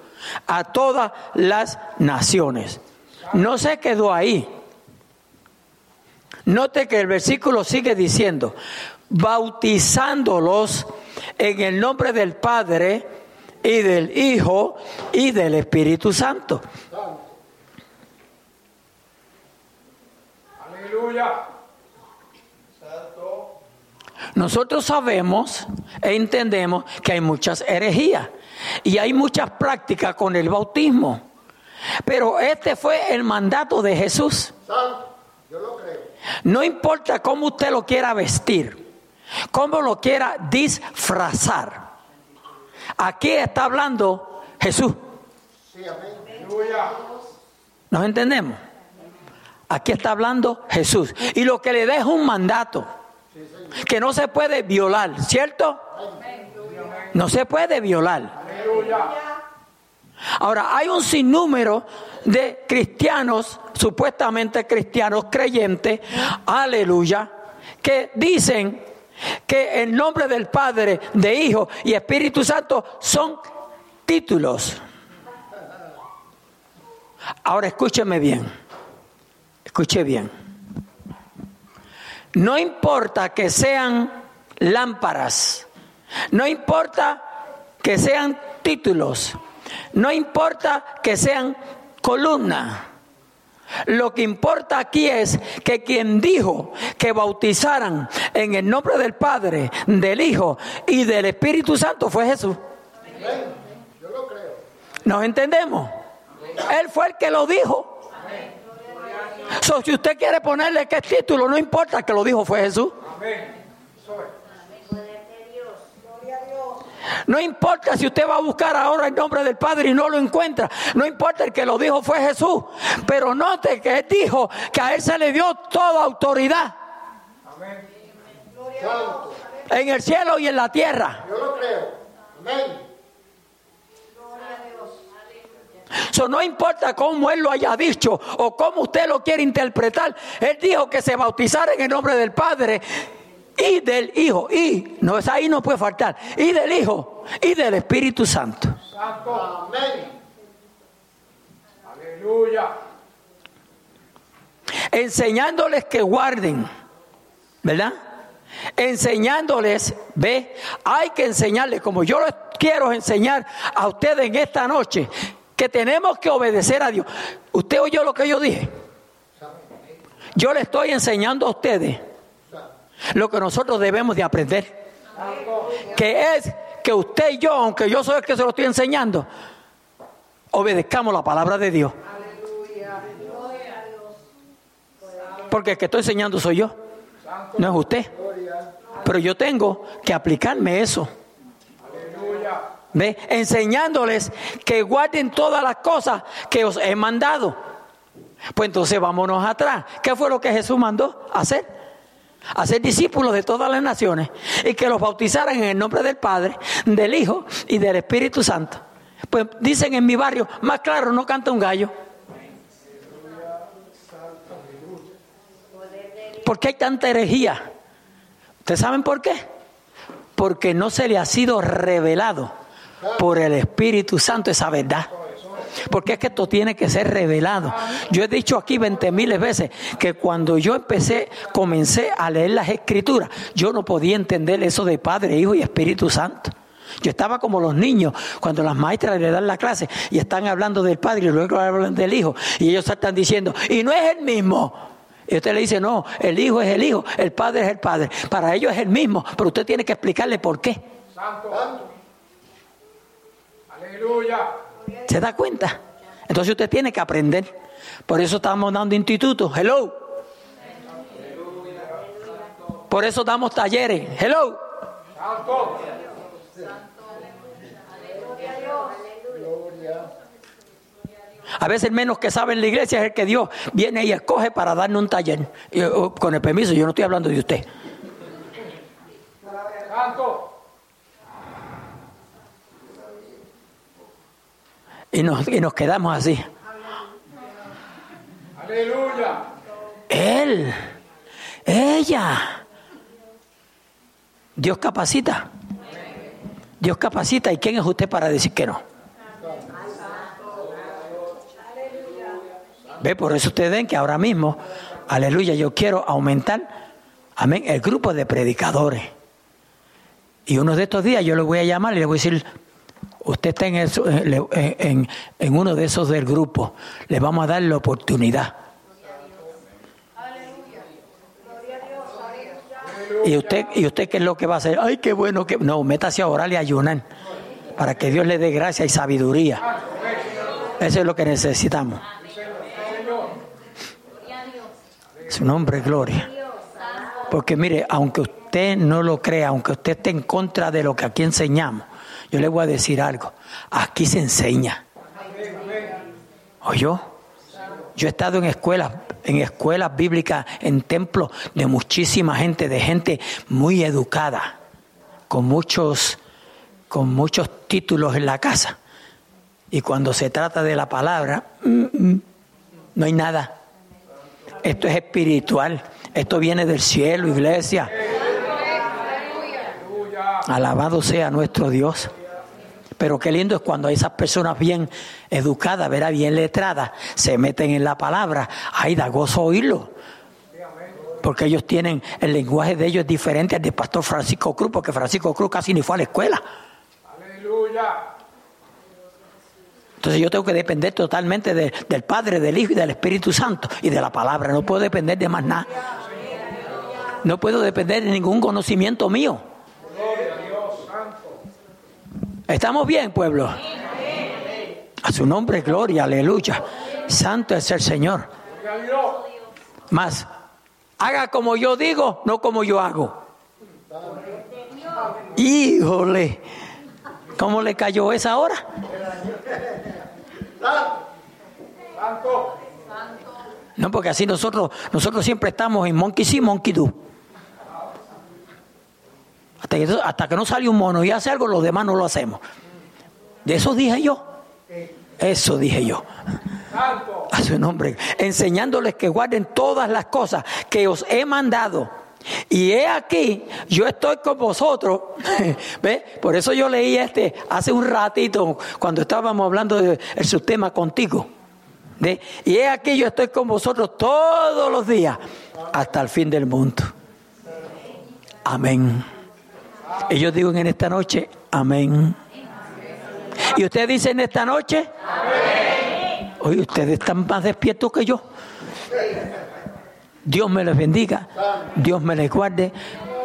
A: a todas las naciones. No se quedó ahí. Note que el versículo sigue diciendo, bautizándolos en el nombre del Padre y del Hijo y del Espíritu Santo.
B: Aleluya. Santo.
A: Nosotros sabemos e entendemos que hay muchas herejías y hay muchas prácticas con el bautismo. Pero este fue el mandato de Jesús.
C: Santo, yo lo creo.
A: No importa cómo usted lo quiera vestir, cómo lo quiera disfrazar. Aquí está hablando Jesús. ¿Nos entendemos? Aquí está hablando Jesús. Y lo que le da es un mandato que no se puede violar, ¿cierto? No se puede violar. Ahora, hay un sinnúmero de cristianos, supuestamente cristianos creyentes, aleluya, que dicen que el nombre del Padre, de Hijo y Espíritu Santo son títulos. Ahora escúcheme bien, escuche bien. No importa que sean lámparas, no importa que sean títulos, no importa que sean columnas. Lo que importa aquí es que quien dijo que bautizaran en el nombre del Padre, del Hijo y del Espíritu Santo fue Jesús. ¿Nos entendemos? Él fue el que lo dijo. So, si usted quiere ponerle qué título, no importa que lo dijo fue Jesús.
B: Amén. Eso es.
A: No importa si usted va a buscar ahora el nombre del Padre y no lo encuentra. No importa, el que lo dijo fue Jesús. Pero note que él dijo que a él se le dio toda autoridad
B: Amén.
A: En el cielo y en la tierra.
C: yo lo creo. Amén.
A: So, no importa cómo él lo haya dicho o cómo usted lo quiere interpretar. Él dijo que se bautizara en el nombre del Padre y del Hijo. Y, no es ahí, no puede faltar. Y del Hijo y del Espíritu Santo.
B: Santo.
C: Amén.
B: Aleluya.
A: enseñándoles que guarden, ¿verdad? Enseñándoles, ve, hay que enseñarles, como yo les quiero enseñar a ustedes en esta noche, que tenemos que obedecer a Dios. ¿Usted oyó lo que yo dije? Yo le estoy enseñando a ustedes lo que nosotros debemos de aprender, que es que usted y yo, aunque yo soy el que se lo estoy enseñando, obedezcamos la palabra de Dios. Porque el que estoy enseñando soy yo, no es usted. Pero yo tengo que aplicarme eso. ¿Ve? Enseñándoles que guarden todas las cosas que os he mandado. Pues entonces vámonos atrás. ¿Qué fue lo que Jesús mandó hacer? Hacer discípulos de todas las naciones y que los bautizaran en el nombre del Padre, del Hijo y del Espíritu Santo. Pues dicen en mi barrio, más claro, no canta un gallo. ¿Por qué hay tanta herejía? ¿Ustedes saben por qué? Porque no se le ha sido revelado por el Espíritu Santo esa verdad. Porque es que esto tiene que ser revelado. Yo he dicho aquí 20 mil veces que cuando yo empecé, comencé a leer las escrituras, yo no podía entender eso de Padre, Hijo y Espíritu Santo. Yo estaba como los niños cuando las maestras le dan la clase y están hablando del Padre y luego hablan del Hijo y ellos están diciendo, y no es el mismo. Y usted le dice, no, el Hijo es el Hijo, el Padre es el Padre. Para ellos es el mismo, pero usted tiene que explicarle por qué.
B: Santo. Aleluya.
A: ¿Se da cuenta? Entonces usted tiene que aprender. Por eso estamos dando institutos. Hello. Por eso damos talleres. Hello. A veces el menos que sabe en la iglesia es el que Dios viene y escoge para darnos un taller. Oh, con el permiso, yo no estoy hablando de usted.
B: Santo.
A: Y nos, y nos quedamos así.
B: Aleluya.
A: Él, ella. Dios capacita. Dios capacita. ¿Y quién es usted para decir que no? Ve, por eso ustedes ven que ahora mismo, aleluya, yo quiero aumentar, amén, el grupo de predicadores. Y uno de estos días yo le voy a llamar y le voy a decir, usted está en- en uno de esos del grupo, le vamos a dar la oportunidad. Y usted, y usted qué es lo que va a hacer? Ay, qué bueno que no, métase a orar y ayunar para que Dios le dé gracia y sabiduría. Eso es lo que necesitamos. Su nombre es gloria. Porque mire, aunque usted no lo crea, aunque usted esté en contra de lo que aquí enseñamos, yo le voy a decir algo. Aquí se enseña. ¿Oyó? Yo he estado en escuelas, en escuelas bíblicas, en templos de muchísima gente, de gente muy educada, con muchos, con muchos títulos en la casa. Y cuando se trata de la palabra, mm, mm, no hay nada. Esto es espiritual. Esto viene del cielo, iglesia. Alabado sea nuestro Dios. Pero qué lindo es cuando esas personas bien educadas, verá, bien letradas, se meten en la palabra. Ay, da gozo oírlo. Porque ellos tienen, el lenguaje de ellos es diferente al de Pastor Francisco Cruz, porque Francisco Cruz casi ni fue a la escuela.
B: Aleluya.
A: Entonces yo tengo que depender totalmente de- del Padre, del Hijo y del Espíritu Santo y de la palabra. No puedo depender de más nada. No puedo depender de ningún conocimiento mío. ¿Estamos bien, pueblo? A su nombre, gloria, aleluya. Santo es el Señor. Más, haga como yo digo, no como yo hago. Híjole, ¿cómo le cayó esa hora? No, porque así nosotros, nosotros siempre estamos en monkey sí, monkey do. Hasta que, no sale un mono y hace algo, los demás no lo hacemos. De eso dije yo. Eso dije yo. A su nombre. Enseñándoles que guarden todas las cosas que os he mandado. Y he aquí, yo estoy con vosotros. <laughs> ¿Ve? Por eso yo leí este hace un ratito cuando estábamos hablando del subtema contigo. ¿Ve? Y he aquí, yo estoy con vosotros todos los días hasta el fin del mundo. Amén. Y yo digo en esta noche, amén. Y usted dice en esta noche, Oye, ustedes están más despiertos que yo. Dios me les bendiga, Dios me les guarde.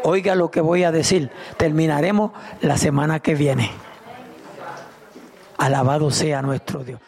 A: Oiga lo que voy a decir. Terminaremos la semana que viene. Alabado sea nuestro Dios.